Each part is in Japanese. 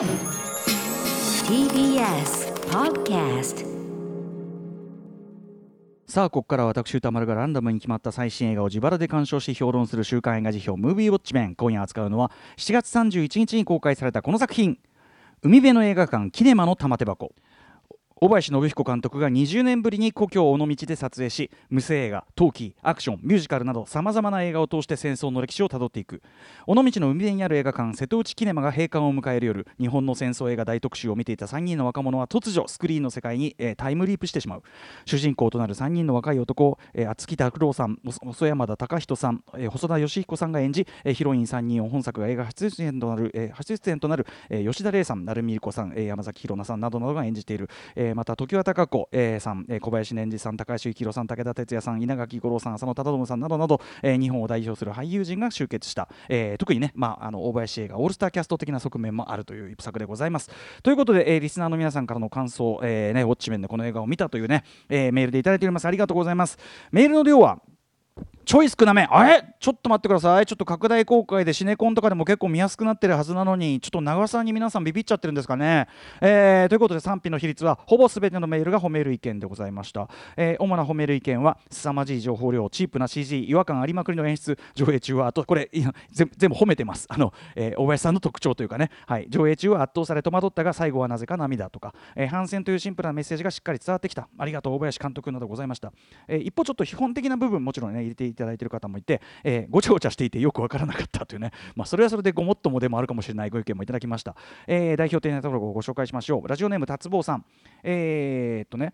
TBS Podcast さあここから私歌丸がランダムに決まった最新映画を自腹で鑑賞し評論する週刊映画辞表「ムービーウォッチメン」今夜扱うのは7月31日に公開されたこの作品。海辺の映画館キネマの玉手箱。小林信彦監督が20年ぶりに故郷尾道で撮影し無声映画陶器アクションミュージカルなどさまざまな映画を通して戦争の歴史をたどっていく。尾道の海辺にある映画館瀬戸内キネマが閉館を迎える夜日本の戦争映画大特集を見ていた3人の若者は突如スクリーンの世界に、えータイムリープしてしまう。主人公となる3人の若い男、えー、厚木拓郎さん細山田隆人さん、えー細田義彦さんが演じ、えーヒロイン3人を本作が映画初出演となる、えー初出演となる、えー吉田玲さん成海莉子さん、えー山崎宏奈さんなどなどが演じている、えーまた常盤貴子、えーさん、えー小林年次さん高橋幸宏さん武田鉄矢さん稲垣吾郎さん浅野忠信さんなどなど、えー日本を代表する俳優陣が集結した、えー特にね、まあ、あの大林映画オールスターキャスト的な側面もあるという一作でございます。ということで、えーリスナーの皆さんからの感想、えーね、ウォッチメンでこの映画を見たというね、えーメールでいただいております。ありがとうございます。メールの量はちょい少なめ。あれ？ちょっと待ってください。ちょっと拡大公開でシネコンとかでも結構見やすくなってるはずなのに。ちょっと長さに皆さんビビっちゃってるんですかね、えーということで賛否の比率はほぼ全てのメールが褒める意見でございました、えー主な褒める意見は凄まじい情報量チープな CG 違和感ありまくりの演出。上映中はあとこれ全全部褒めてます。あの、えー大林さんの特徴というかね、はい、上映中は圧倒され戸惑ったが最後はなぜか涙とか、えー反戦というシンプルなメッセージがしっかり伝わってきた。ありがとう大林監督などございました、えー一方ちょっと基本的な部分もちろんね入れていただいている方もいて、えーごちゃごちゃしていてよくわからなかったというね、まあ、それはそれでごもっともでもあるかもしれないご意見もいただきました、えー代表的なところをご紹介しましょう。ラジオネーム達坊さん。えーっとね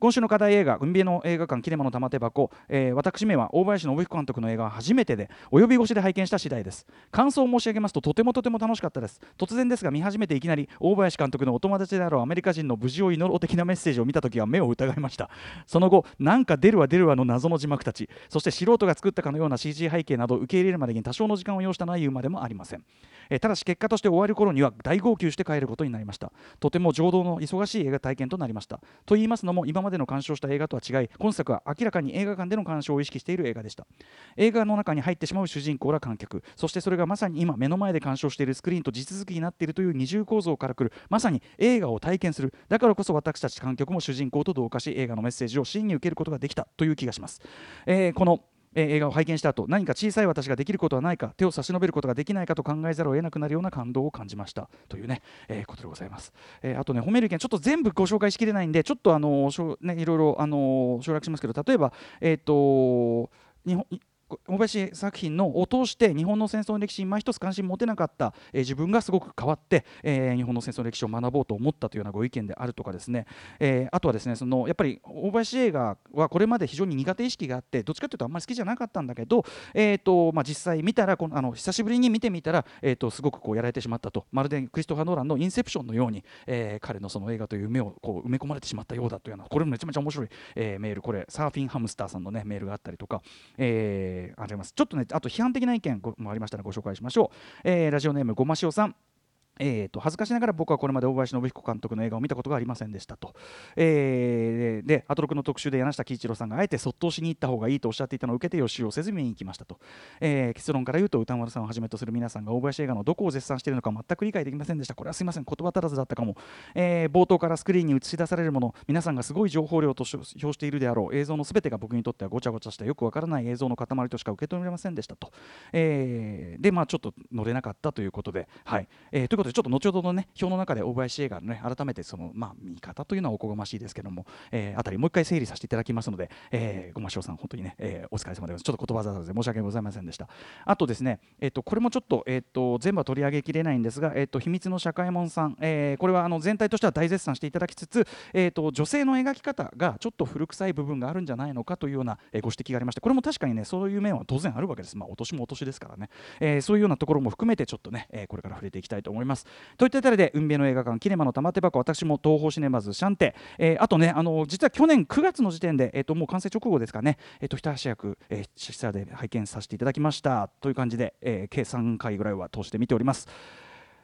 今週の課題映画、海辺の映画館キネマの玉手箱、えー私めは大林信彦監督の映画は初めてで、お呼び越しで拝見した次第です。感想を申し上げますと、とてもとても楽しかったです。突然ですが、見始めていきなり、大林監督のお友達であろうアメリカ人の無事を祈ろう的なメッセージを見たときは目を疑いました。その後、なんか出るわ出るわの謎の字幕たち、そして素人が作ったかのような CG 背景など受け入れるまでに多少の時間を要したのは言うまでもありません。えーただし結果として終わる頃には大号泣して帰ることになりましたとても情動の忙しい映画体験となりましたと言いますのも今までの鑑賞した映画とは違い今作は明らかに映画館での鑑賞を意識している映画でした。映画の中に入ってしまう主人公ら観客そしてそれがまさに今目の前で鑑賞しているスクリーンと地続きになっているという二重構造からくるまさに映画を体験する。だからこそ私たち観客も主人公と同化し映画のメッセージを真に受けることができたという気がします、えーこのえー映画を拝見した後何か小さい私ができることはないか手を差し伸べることができないかと考えざるを得なくなるような感動を感じました。というね、えーことでございます、えーあとね褒める意見ちょっと全部ご紹介しきれないんでちょっとあのしょうねいろいろあの省略しますけど例えばえっ、と日本大林作品のを通して日本の戦争の歴史に今一つ関心持てなかった、えー自分がすごく変わって、えー日本の戦争の歴史を学ぼうと思ったというようなご意見であるとかですね、えーあとはですねそのやっぱり大林映画はこれまで非常に苦手意識があってどっちかというとあんまり好きじゃなかったんだけど、えーとまあ、実際見たらこのあの久しぶりに見てみたら、えー、とすごくこうやられてしまったと。まるでクリストファー・ノーランの「インセプション」のように、えー彼のその映画という夢をこう埋め込まれてしまったようだというようなこれもめちゃめちゃ面白い、えーメール。これサーフィンハムスターさんの、ね、メールがあったりとか、えーあります。ちょっとねあと批判的な意見もありましたらご紹介しましょう、えーラジオネームごましおさん。えー、と恥ずかしながら僕はこれまで大林信彦監督の映画を見たことがありませんでしたと、えーでアトロクの特集で柳下喜一郎さんがあえてそっとしに行った方がいいとおっしゃっていたのを受けて予習をせず見に行きましたと、えー結論から言うと歌丸さんをはじめとする皆さんが大林映画のどこを絶賛しているのか全く理解できませんでした。これはすいません。言葉足らずだったかも、えー冒頭からスクリーンに映し出されるもの皆さんがすごい情報量と表しているであろう映像のすべてが僕にとってはごちゃごちゃしたよくわからない映像の塊としか受け止められませんでしたと、えーでまあちょっと乗れなかったということではい、えーということでちょっと後ほどのね表の中で大林映画のね改めてそのまあ見方というのはおこがましいですけども、えーあたりもう一回整理させていただきますので、えーごましょうさん本当にね、えーお疲れ様でございます。ちょっと言葉足らずで申し訳ございませんでした。あとですねえっ、とこれもちょっとえっ、と全部は取り上げきれないんですがえっ、と秘密の社会門さん、えーこれはあの全体としては大絶賛していただきつつえっ、と女性の描き方がちょっと古臭い部分があるんじゃないのかというような、ご指摘がありましてこれも確かにねそういう面は当然あるわけです。まあお年もお年ですからね、えーそういうようなところも含めてちょっとね、えーこれから触れていきたいと思います。といったあたりで運命の映画館キネマの玉手箱私も東宝シネマズシャンテ、えーあとねあの実は去年9月の時点で、えー、ともう完成直後ですかね、えー、と一足役、えー、シスターで拝見させていただきました。という感じで、えー計3回ぐらいは通して見ております。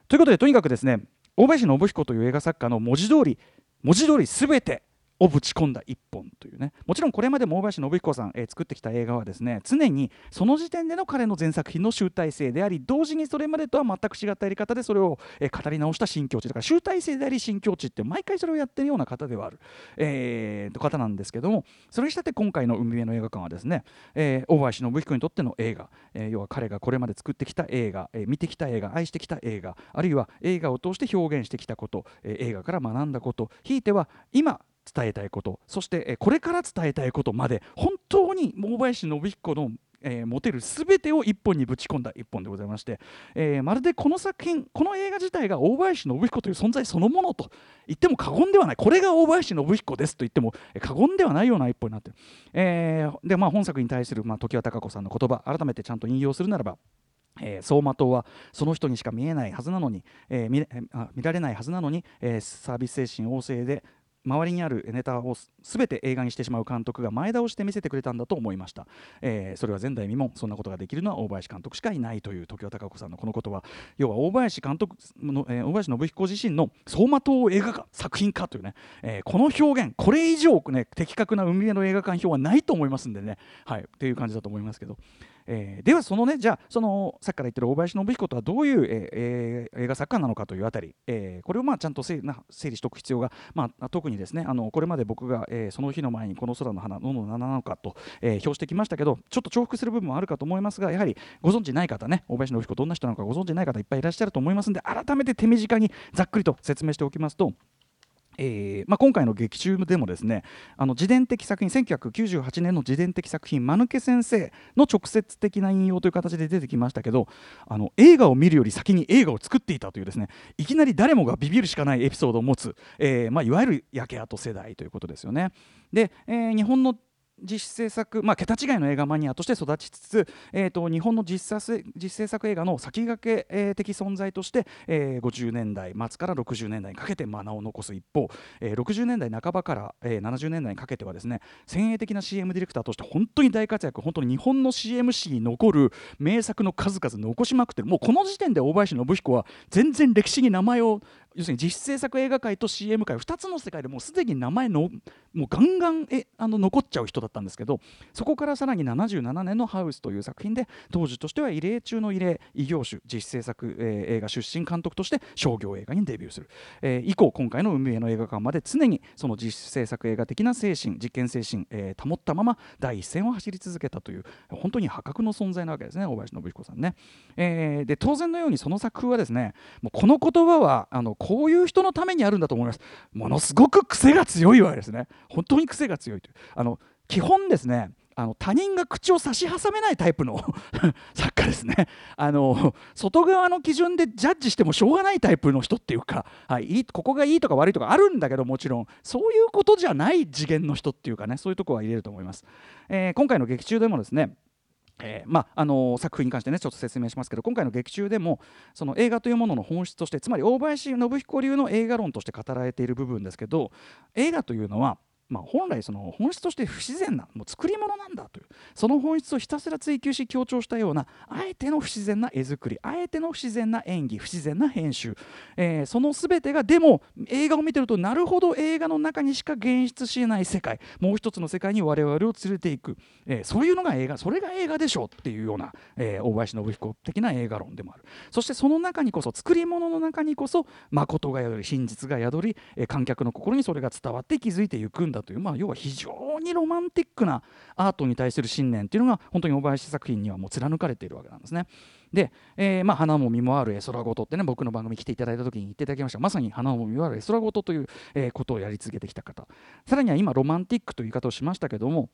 ということでとにかくですね大林信彦という映画作家の文字通り文字通りすべてをぶち込んだ一本というね。もちろんこれまでも大林信彦さん、えー、作ってきた映画はですね常にその時点での彼の全作品の集大成であり同時にそれまでとは全く違ったやり方でそれを、えー、語り直した新境地。だから集大成であり新境地って毎回それをやってるような方ではある、えー、方なんですけどもそれにしたって今回の「海辺の映画館」はですね、えー、大林信彦にとっての映画、えー、要は彼がこれまで作ってきた映画、えー、見てきた映画愛してきた映画あるいは映画を通して表現してきたこと、えー、映画から学んだことひいては今伝えたいこと。そしてこれから伝えたいことまで本当に大林信彦のえー、持てる全てを一本にぶち込んだ一本でございまして、えー、まるでこの作品この映画自体が大林信彦という存在そのものと言っても過言ではない。これが大林信彦ですと言っても過言ではないような一本になってる、えー、でまあ本作に対する、まあ、常盤貴子さんの言葉改めてちゃんと引用するならばえー、走馬灯はその人にしか見えないはずなのに、えー、見見られないはずなのに、えー、サービス精神旺盛で周りにあるネタを全て映画にしてしまう監督が前倒して見せてくれたんだと思いました、えー、それは前代未聞そんなことができるのは大林監督しかいないという常盤貴子さんのこのことは要は大林監督の、えー、大林信彦自身の走馬灯映画化作品化というね、えー、この表現これ以上ね的確な海辺の映画館表はないと思いますんでね。はいっていう感じだと思いますけど。えー、ではそのねじゃあそのさっきから言ってる大林信彦とはどういう、えー、映画作家なのかというあたり、えー、これをまあちゃんと整理しておく必要が、まあ、特にですねあのこれまで僕が、えー、その日の前にこの空の花ののなのかと、えー、表してきましたけどちょっと重複する部分もあるかと思いますがやはりご存知ない方ね大林信彦どんな人なのかご存知ない方いっぱいいらっしゃると思いますので改めて手短にざっくりと説明しておきますと。えーまあ、今回の劇中でもですねあの自伝的作品1998年の自伝的作品「間抜け先生」の直接的な引用という形で出てきましたけどあの映画を見るより先に映画を作っていたというですねいきなり誰もがビビるしかないエピソードを持つ、えーまあ、いわゆる焼け跡世代ということですよね。で、えー、日本の実施制作、まあ、桁違いの映画マニアとして育ちつつ、えーと、日本の実実制作映画の先駆け、的存在として、えー、50年代末から60年代にかけて名を残す一方、えー、60年代半ばから、えー、70年代にかけてはですね先鋭的な CM ディレクターとして本当に大活躍本当に日本の CM 史に残る名作の数々残しまくってる。もうこの時点で大林信彦は全然歴史に名前を要するに実制作映画界と CM 界2つの世界でもうすでに名前のもうガンガンえあの残っちゃう人だったんですけどそこからさらに77年の「ハウス」という作品で当時としては異例中の異例異業種実制作、えー、映画出身監督として商業映画にデビューする、えー、以降今回の運営の映画館まで常にその実制作映画的な精神実験精神、えー、保ったまま第一線を走り続けたという本当に破格の存在なわけですね大林信彦さんね、えー、で当然のようにその作風はですねもうこの言葉はあのこういう人のためにあるんだと思います。ものすごく癖が強いわけですね。本当に癖が強いという。あの基本ですねあの他人が口を差し挟めないタイプの 作家ですね。あの外側の基準でジャッジしてもしょうがないタイプの人っていうか、はい、ここがいいとか悪いとかあるんだけどもちろんそういうことじゃない次元の人っていうかねそういうとこは入れると思います、えー、今回の劇中でもですねえーまああのー、作品に関してねちょっと説明しますけど今回の劇中でもその映画というものの本質としてつまり大林信彦流の映画論として語られている部分ですけど映画というのはまあ、本来その本質として不自然なもう作り物なんだというその本質をひたすら追求し強調したようなあえての不自然な絵作りあえての不自然な演技不自然な編集、えー、その全てがでも映画を見てるとなるほど映画の中にしか現出しない世界もう一つの世界に我々を連れていく、えー、そういうのが映画それが映画でしょうっていうような、えー、大林信彦的な映画論でもある。そしてその中にこそ作り物の中にこそ誠が宿り真実が宿り、え観客の心にそれが伝わって気づいていくんだという、まあ、要は非常にロマンティックなアートに対する信念というのが本当に小林作品にはもう貫かれているわけなんですね。で、えー、まあ、花も実もある絵空事ってね僕の番組来ていただいた時に言っていただきましたまさに花も実もある絵空事という、え、ことをやり続けてきた方さらには今ロマンティックという言い方をしましたけども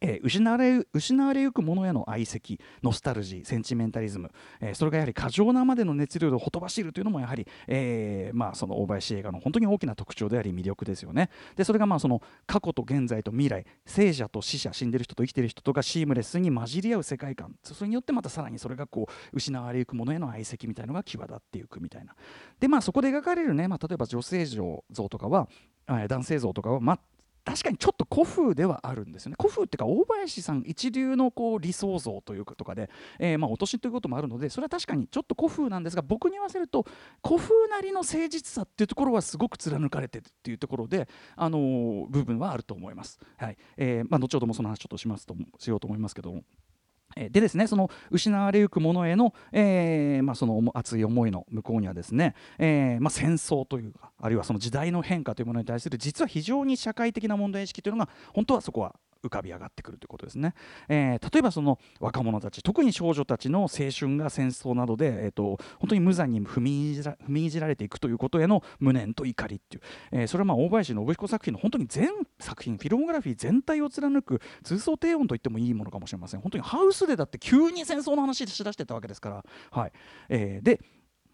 えー、失われ失われゆくものへの愛惜ノスタルジーセンチメンタリズム、えー、それがやはり過剰なまでの熱量をほとばしるというのもやはり、えーまあ、その大林映画の本当に大きな特徴であり魅力ですよね。でそれがまあその過去と現在と未来生者と死者死んでる人と生きてる人とがシームレスに混じり合う世界観。それによってまたさらにそれがこう失われゆくものへの愛惜みたいなのが際立っていくみたいな。でまあそこで描かれるね、まあ、例えば女性像とかは男性像とかは、ま、確かにちょっと古風ではあるんですよね古風っていうか大林さん一流のこう理想像というかとかで、えー、まあお年ということもあるのでそれは確かにちょっと古風なんですが僕に言わせると古風なりの誠実さっていうところはすごく貫かれてるっていうところで、あのー、部分はあると思います。はいえーまあ、後ほどもその話ちょっとしますとしようと思いますけども。でですねその失われゆくものへの,、えーまあ、その熱い思いの向こうにはですね、えーまあ、戦争というかあるいはその時代の変化というものに対する実は非常に社会的な問題意識というのが本当はそこは浮かび上がってくるということですね、えー、例えばその若者たち特に少女たちの青春が戦争などで、えーと、本当に無残に踏みいじられていくということへの無念と怒りっていう、えー、それはまあ大林信彦作品の本当に全作品フィルモグラフィー全体を貫く通奏低音と言ってもいいものかもしれません。本当にハウスでだって急に戦争の話しだしてたわけですから、はい。えー、で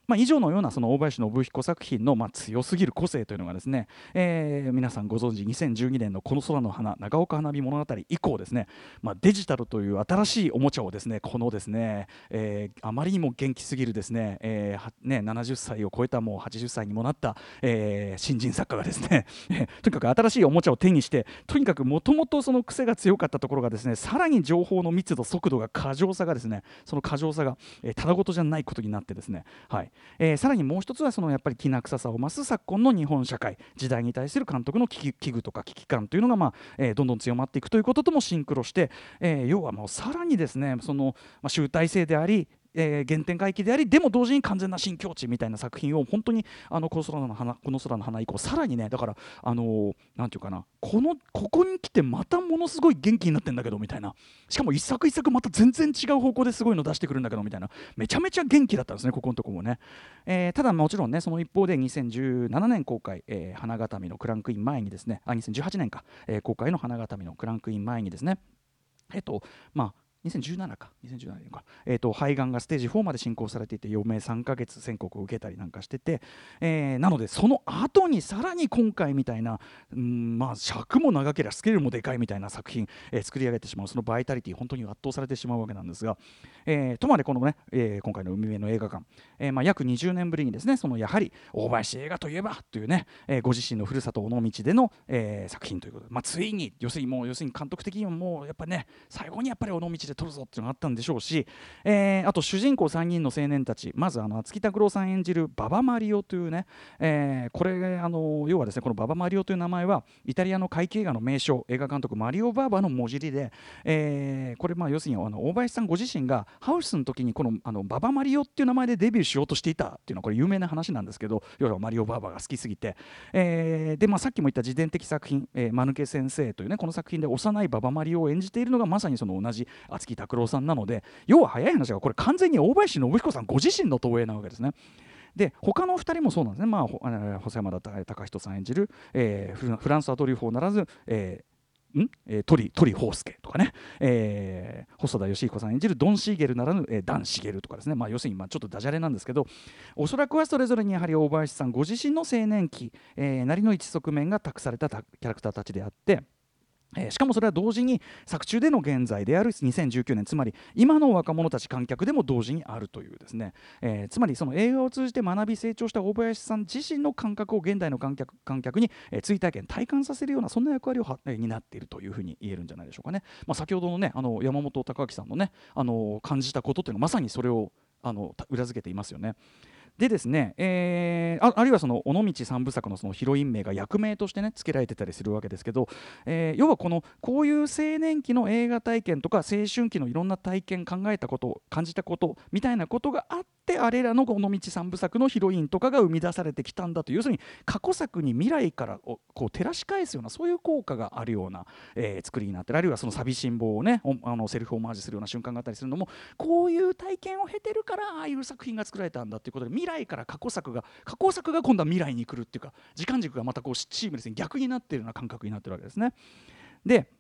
まあ、以上のようなその大林信彦作品のま強すぎる個性というのがですね、えー、皆さんご存知2012年の「この空の花長岡花火物語」以降ですね、まあ、デジタルという新しいおもちゃをですねこのですね、えー、あまりにも元気すぎるですね,、えー、ね70歳を超えたもう80歳にもなった、え、新人作家がですね とにかく新しいおもちゃを手にしてとにかくもともとその癖が強かったところがですねさらに情報の密度速度が過剰さがですねその過剰さが、え、ただごとじゃないことになってですねはい。えー、さらにもう一つはそのやっぱりきな臭さを増す昨今の日本社会時代に対する監督の危惧とか危機感というのが、まあえー、どんどん強まっていくということともシンクロして、えー、要はもうさらにですねその、まあ、集大成でありえー、原点回帰でありでも同時に完全な新境地みたいな作品を本当にあのこの空の花この空の花以降さらにねだからあのー、なんていうかなこのここに来てまたものすごい元気になってんだけどみたいな。しかも一作一作また全然違う方向ですごいの出してくるんだけどみたいな。めちゃめちゃ元気だったんですねここのとこもね、えー、ただもちろんねその一方で2017年公開、えー、花形見のクランクイン前にですねあ2018年か、えー、公開の花形見のクランクイン前にですねえっとまあ2017か。2017年か、えーと、肺がんがステージ4まで進行されていて余命3ヶ月宣告を受けたりなんかしてて、えー、なのでその後にさらに今回みたいな、うんまあ、尺も長ければスケールもでかいみたいな作品、えー、作り上げてしまう。そのバイタリティ本当に圧倒されてしまうわけなんですが、えー、とまでこのね、えー、今回の海辺の映画館、えーまあ、約20年ぶりにですねそのやはり大林映画といえばというね、えー、ご自身のふるさと尾道での、えー、作品ということで、まあ、ついに要するにもう要するに監督的にはもうやっぱね最後にやっぱり尾道で撮るぞっていうのがあったんでしょうし、えー、あと主人公3人の青年たちまずあの厚木拓郎さん演じる馬場マリオというね、えー、これあの要はですねこの馬場マリオという名前はイタリアの怪奇映画の名称映画監督マリオ・バーバの文字りで、えー、これまあ要するにあの大林さんご自身がハウスの時にこのあの馬場マリオっていう名前でデビューしようとしていたっていうのはこれ有名な話なんですけど要はマリオ・バーバが好きすぎて、えー、でまあさっきも言った自伝的作品「えー、間抜け先生」というねこの作品で幼い馬場マリオを演じているのがまさにその同じ厚木拓郎さんなので要は早い話がこれ完全に大林信彦さんご自身の投影なわけですね。で他の2人もそうなんですね、まあ、細山田隆人さん演じる、えー、フランスはトリュフォーならず、えーん？えー、鳥鳥宝介とかね、えー、細田義彦さん演じるドン・シーゲルならぬ、えー、ダン・シゲルとかですね、まあ、要するにまあちょっとダジャレなんですけどおそらくはそれぞれにやはり大林さんご自身の青年期、えー、なりの一側面が託されたキャラクターたちであって。えー、しかもそれは同時に作中での現在である2019年つまり今の若者たち観客でも同時にあるというですね、えー、つまりその映画を通じて学び成長した大林さん自身の感覚を現代の観客観客に、えー、追体験体感させるようなそんな役割をは、えー、担っているというふうに言えるんじゃないでしょうかね、まあ、先ほどのねあの山本隆明さんのねあの感じたことというのはまさにそれをあの裏付けていますよね。でですね、えー、ああるいはその尾道三部作のそのヒロイン名が役名としてね付けられてたりするわけですけど、えー、要はこのこういう青年期の映画体験とか青春期のいろんな体験考えたこと感じたことみたいなことがあってあれらの尾道三部作のヒロインとかが生み出されてきたんだという要するに過去作に未来からこう照らし返すようなそういう効果があるような、えー、作りになってるあるいはその寂しん坊をねあのセルフオマージュするような瞬間があったりするのもこういう体験を経てるからああいう作品が作られたんだということで未来から過去作が過去作が今度は未来に来るっていうか時間軸がまたこうチームレスに逆になっているような感覚になってるわけですね。で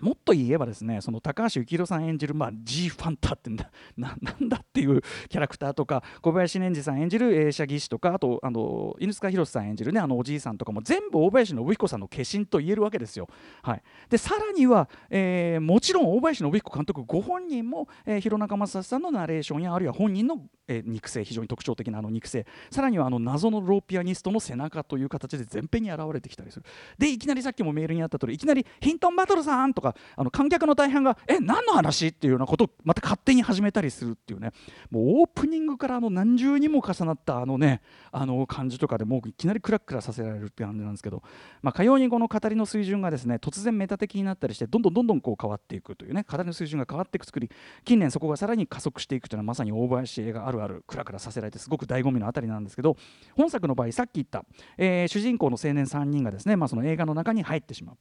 もっと言えばですねその高橋幸宏さん演じる、まあ、G ファンタってんだ ななんだっていうキャラクターとか小林年次さん演じる映写技師とかあとあの犬塚弘さん演じる、ね、あのおじいさんとかも全部大林信彦さんの化身と言えるわけですよ。はい、でさらには、えー、もちろん大林信彦監督ご本人も、えー、弘中正さんのナレーションやあるいは本人の、えー、肉声非常に特徴的なあの肉声さらにはあの謎のローピアニストの背中という形で前編に現れてきたりする。でいきなりさっきもメールにあった通りいきなりヒントンバトルさんとかあの観客の大半がえ何の話っていうようなことをまた勝手に始めたりするっていうねもうオープニングからあの何重にも重なったあのねあの感じとかでもういきなりクラクラさせられるって感じなんですけど、まあ、かようにこの語りの水準がですね突然メタ的になったりしてどんどんどんどんこう変わっていくというね語りの水準が変わっていく作り近年そこがさらに加速していくというのはまさに大林映画あるあるクラクラさせられてすごく醍醐味のあたりなんですけど本作の場合さっき言った、えー、主人公の青年3人がですね、まあ、その映画の中に入ってしまう。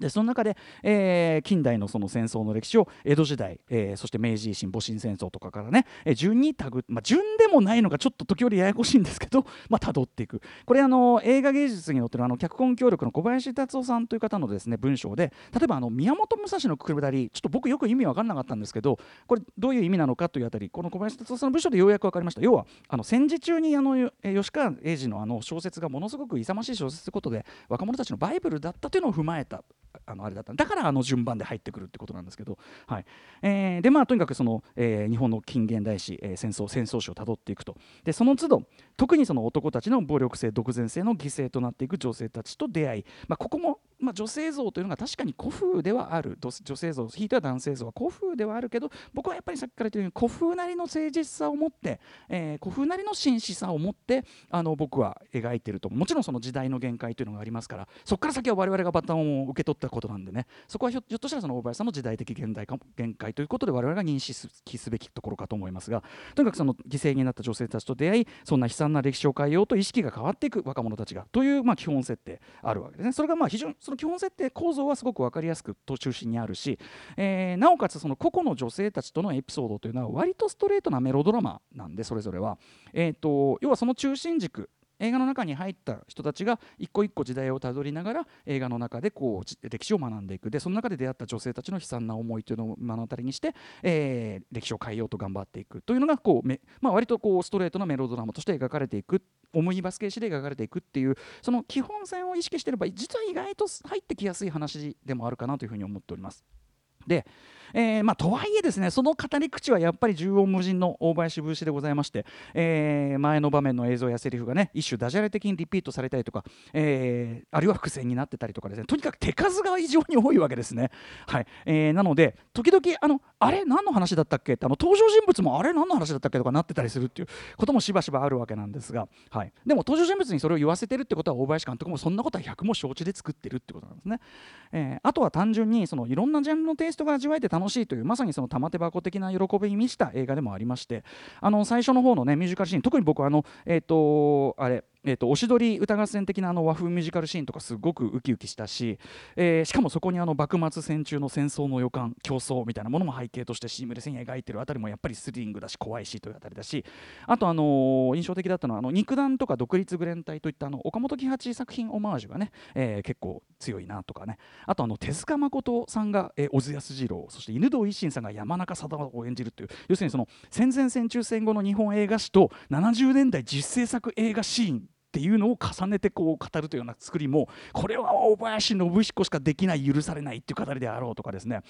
でその中で、えー、近代のその戦争の歴史を江戸時代、えー、そして明治維新戊辰戦争とかからね、えー、順にたぐ、まあ、順でもないのがちょっと時折ややこしいんですけど、まあ、辿っていく。これあの映画芸術によってのあの脚本協力の小林達夫さんという方のですね文章で例えばあの宮本武蔵のくだりちょっと僕よく意味分からなかったんですけどこれどういう意味なのかというあたりこの小林達夫さんの文章でようやく分かりました。要はあの戦時中にあの吉川英治のあの小説がものすごく勇ましい小説ということで若者たちのバイブルだったというのを踏まえた。あのあれだった。だからあの順番で入ってくるってことなんですけど、はい。えー、でまあとにかくその、えー、日本の近現代史、えー、戦争戦争史をたどっていくと。でその都度特にその男たちの暴力性独善性の犠牲となっていく女性たちと出会い、まあ、ここもまあ、女性像というのが確かに古風ではある。女性像ひいては男性像は古風ではあるけど僕はやっぱりさっきから言ったように古風なりの誠実さを持って、えー、古風なりの真摯さを持ってあの僕は描いていると。もちろんその時代の限界というのがありますからそこから先は我々がバトンを受け取ったことなんでね。そこはひょっとしたらその大林さんの時代的現代か限界ということで我々が認識すべきところかと思いますがとにかくその犠牲になった女性たちと出会いそんな悲惨な歴史を変えようと意識が変わっていく若者たちがというまあ基本設定あるわけですね。それがまあ非常にその基本設定構造はすごく分かりやすくと中心にあるし、えー、なおかつその個々の女性たちとのエピソードというのは割とストレートなメロドラマなんでそれぞれは、えーと、要はその中心軸映画の中に入った人たちが一個一個時代をたどりながら映画の中でこう歴史を学んでいく。でその中で出会った女性たちの悲惨な思いというのを目の当たりにして、えー、歴史を変えようと頑張っていく。というのがこうめ、まあ、割とこうストレートなメロドラマとして描かれていく。思いバス形式で描かれていくっていうその基本線を意識していれば実は意外と入ってきやすい話でもあるかなというふうに思っております。でえー、まあ、とはいえですねその語り口はやっぱり縦横無尽の大林節でございまして、えー、前の場面の映像やセリフがね一種ダジャレ的にリピートされたりとか、えー、あるいは伏線になってたりとかですねとにかく手数が異常に多いわけですね。はいえー、なので時々あのあれ何の話だったっけ？ってあの登場人物もあれ何の話だったっけ？とかなってたりするっていうこともしばしばあるわけなんですが、はい、でも登場人物にそれを言わせてるってことは大林監督もそんなことは100も承知で作ってるってことなんですね。えー、あとは単純にそのいろんなジャンルのテイストが味わえて楽しいというまさにその玉手箱的な喜びに満ちた映画でもありましてあの最初の方のねミュージカルシーン特に僕はあのえっ、ー、とあれえーと、おしどり歌合戦的なあの和風ミュージカルシーンとかすごくウキウキしたし、えー、しかもそこにあの幕末戦中の戦争の予感競争みたいなものも背景としてシームレスに描いてるあたりもやっぱりスリングだし怖いしというあたりだしあと、あの、印象的だったのはあの肉弾とか独立グレン隊といったあの岡本喜八作品オマージュがね、えー、結構強いなとかね。あとあの手塚誠さんが、えー、小津安二郎そして犬堂一心さんが山中貞夫を演じるという要するにその戦前戦中戦後の日本映画史と70年代実制作映画シーンっていうのを重ねてこう語るというような作りもこれは大林信彦しかできない許されないっていう語りであろうとかですね、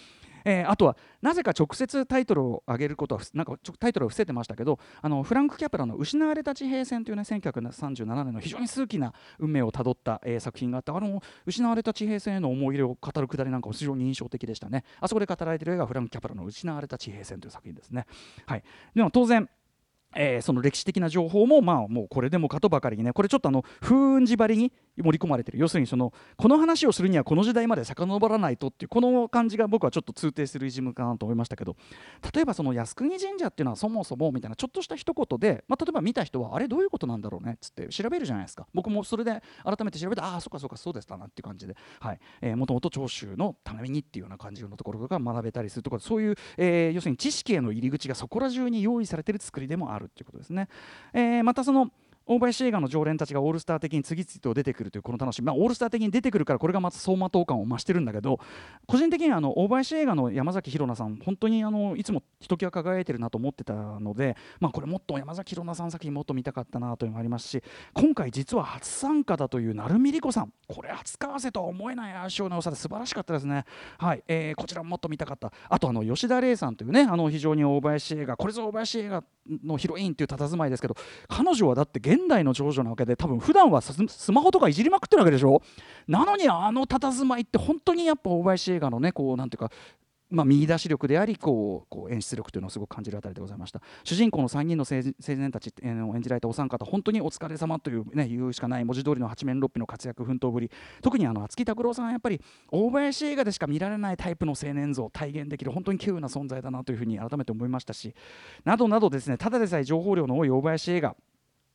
え、あとはなぜか直接タイトルを上げることはなんかタイトルを伏せてましたけどあのフランク・キャプラの「失われた地平線」というね1937年の非常に数奇な運命をたどった、え、作品があってあの失われた地平線への思い入れを語るくだりなんかも非常に印象的でしたね。あそこで語られている映画フランク・キャプラの「失われた地平線」という作品ですね。はい、でも当然えー、その歴史的な情報もまあもうこれでもかとばかりにねこれちょっとあの風雲児張りに盛り込まれてる。要するにそのこの話をするにはこの時代まで遡らないとっていうこの感じが僕はちょっと通底するイジムかなと思いましたけど例えばその靖国神社っていうのはそもそもみたいなちょっとした一言で、まあ、例えば見た人はあれどういうことなんだろうねっつって調べるじゃないですか。僕もそれで改めて調べてああそっかそっかそうでしたなっていう感じで。もともと長州のためにっていうような感じのところが学べたりするとかそういう、えー、要するに知識への入り口がそこら中に用意されてる作りでもある。っていうことですね。えー、またその大林映画の常連たちがオールスター的に次々と出てくるというこの楽しみ、まあ、オールスター的に出てくるからこれがまた走馬灯感を増してるんだけど個人的にはあの大林映画の山崎弘奈さん本当にあのいつもひときわ輝いてるなと思ってたので、まあ、これもっと山崎弘奈さん作品もっと見たかったなというのがありますし今回実は初参加だという成海莉子さん。これ初為替とは思えない相性の良さで素晴らしかったですね。はい、えー、こちらももっと見たかった。あとあの吉田玲さんというねあの非常に大林映画これぞ大林映画のヒロインという佇まいですけど彼女はだって現現代の長女なわけで多分普段はスマホとかいじりまくってるわけでしょ？なのにあの佇まいって本当にやっぱ大林映画のねこうなんていうかまあ、見出し力でありこうこう演出力というのをすごく感じるあたりでございました。主人公の3人の青年たちを演じられたお三方本当にお疲れ様という、ね、言うしかない文字通りの八面六臂の活躍奮闘ぶり。特にあの厚木拓郎さんはやっぱり大林映画でしか見られないタイプの青年像を体現できる本当に稀有な存在だなというふうに改めて思いましたしなどなどですねただでさえ情報量の多い大林映画。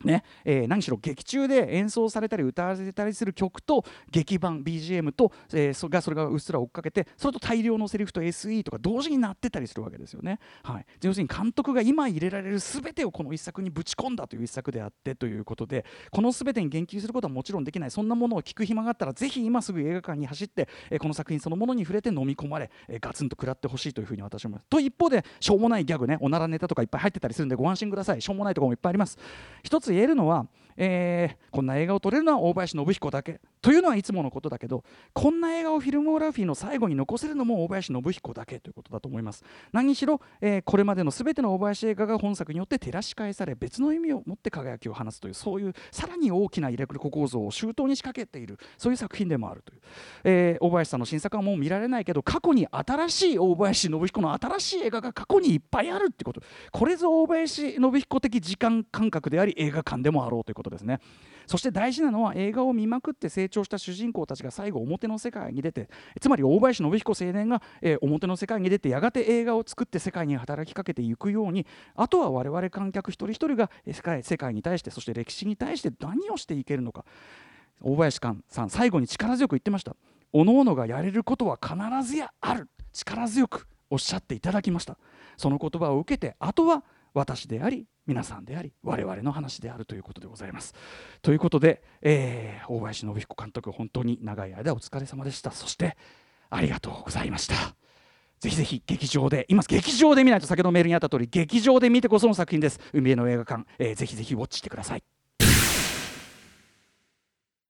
ねえー、何しろ劇中で演奏されたり歌われたりする曲と劇版 BGM と、えー、そがそれがうっすら追っかけてそれと大量のセリフと SE とか同時になってたりするわけですよね。はい、要するに監督が今入れられる全てをこの一作にぶち込んだという一作であってということでこの全てに言及することはもちろんできないそんなものを聞く暇があったらぜひ今すぐ映画館に走って、えー、この作品そのものに触れて飲み込まれ、えー、ガツンと食らってほしいというふうに私は思います。と一方でしょうもないギャグねおならネタとかいっぱい入ってたりするんでご安心くださいしょうもないところもいっぱいあります。一つ言えるのはえー、こんな映画を撮れるのは大林信彦だけ。というのはいつものことだけどこんな映画をフィルモグラフィーの最後に残せるのも大林信彦だけ。ということだと思います。何しろ、えー、これまでの全ての大林映画が本作によって照らし返され別の意味を持って輝きを放つというそういうさらに大きな入れ子構造を周到に仕掛けている。そういう作品でもあるという、えー、大林さんの新作はもう見られないけど過去に新しい大林信彦の新しい映画が過去にいっぱいあるってこと。これぞ大林信彦的時間感覚であり映画館でもあろうということ。ですね。そして大事なのは映画を見まくって成長した主人公たちが最後表の世界に出てつまり大林信彦青年が、えー、表の世界に出てやがて映画を作って世界に働きかけていくようにあとは我々観客一人一人が世界世界に対してそして歴史に対して何をしていけるのか。大林寛さん最後に力強く言ってました。各々がやれることは必ずやある。力強くおっしゃっていただきました。その言葉を受けてあとは私であり皆さんであり我々の話であるということでございます。ということで、えー、大林信彦監督本当に長い間お疲れ様でした。そしてありがとうございました。ぜひぜひ劇場で今劇場で見ないと先ほどメールにあった通り劇場で見てこその作品です。海への映画館、えー、ぜひぜひウォッチしてください。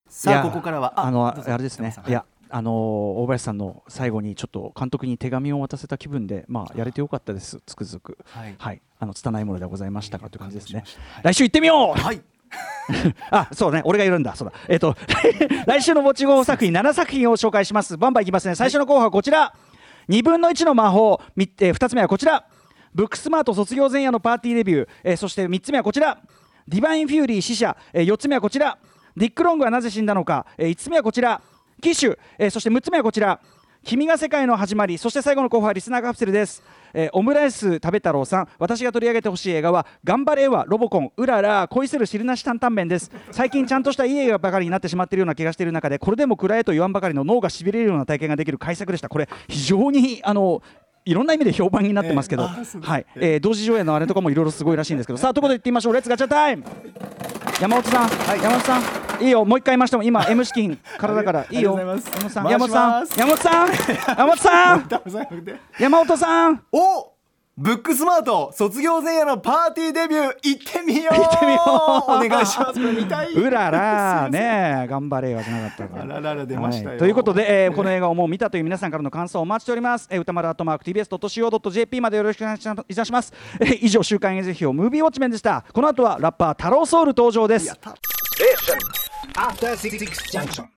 さあここからはあのあれですね。いやあの大林さんの最後にちょっと監督に手紙を渡せた気分で、まあ、やれてよかったです、つくづく、はい、はい、あの拙いものでございましたかという感じですね。はい、来週行ってみよう、はい。あそうね。俺がいるんだ。そうだ。えっ、ー、と来週のぼちご作品7作品を紹介します。バンバンいきますね。最初の候補はこちら。2分の1の魔法、えー、2つ目はこちら。ブックスマート卒業前夜のパーティーデビュー、えー、そして3つ目はこちら。ディバインフューリー死者、えー、4つ目はこちら。ディック・ロングはなぜ死んだのか、えー、5つ目はこちら鬼手、えー、そして6つ目はこちら。君が世界の始まり。そして最後の候補はリスナーカプセルです、えー、オムライス食べ太郎さん。私が取り上げてほしい映画はがんばれいわ!!ロボコン。うらら恋する汁なし担々麺です。最近ちゃんとしたいい映画ばかりになってしまっているような気がしている中でこれでも食らえと言わんばかりの脳がしびれるような体験ができる怪作でした。これ非常にあのいろんな意味で評判になってますけど、えー、はい、えー、同時上映のあれとかもいろいろすごいらしいんですけど、さあということで言ってみましょう。レッツガチャタイム。山本さん、はい、山本さん、いいよ、もう一回言いましても、今 M 資金 から。だから、いいよ。山本さん、山本さん、山本さん、山本さん、山本さん。お。ブックスマート卒業前夜のパーティーデビュー。行ってみよう。行ってみよう。お願いします。見たい。うらら ね頑張れはじゃなかったからららら出ましたよ、はい、ということで、えー、この映画をもう見たという皆さんからの感想をお待ちしております、えー、歌丸アットマーク TBS.CO.JP までよろしくお願いいたします、えー、以上週刊映画表ムービーウォッチメンでした。この後はラッパー太郎ソウル登場です After Six, six Junction.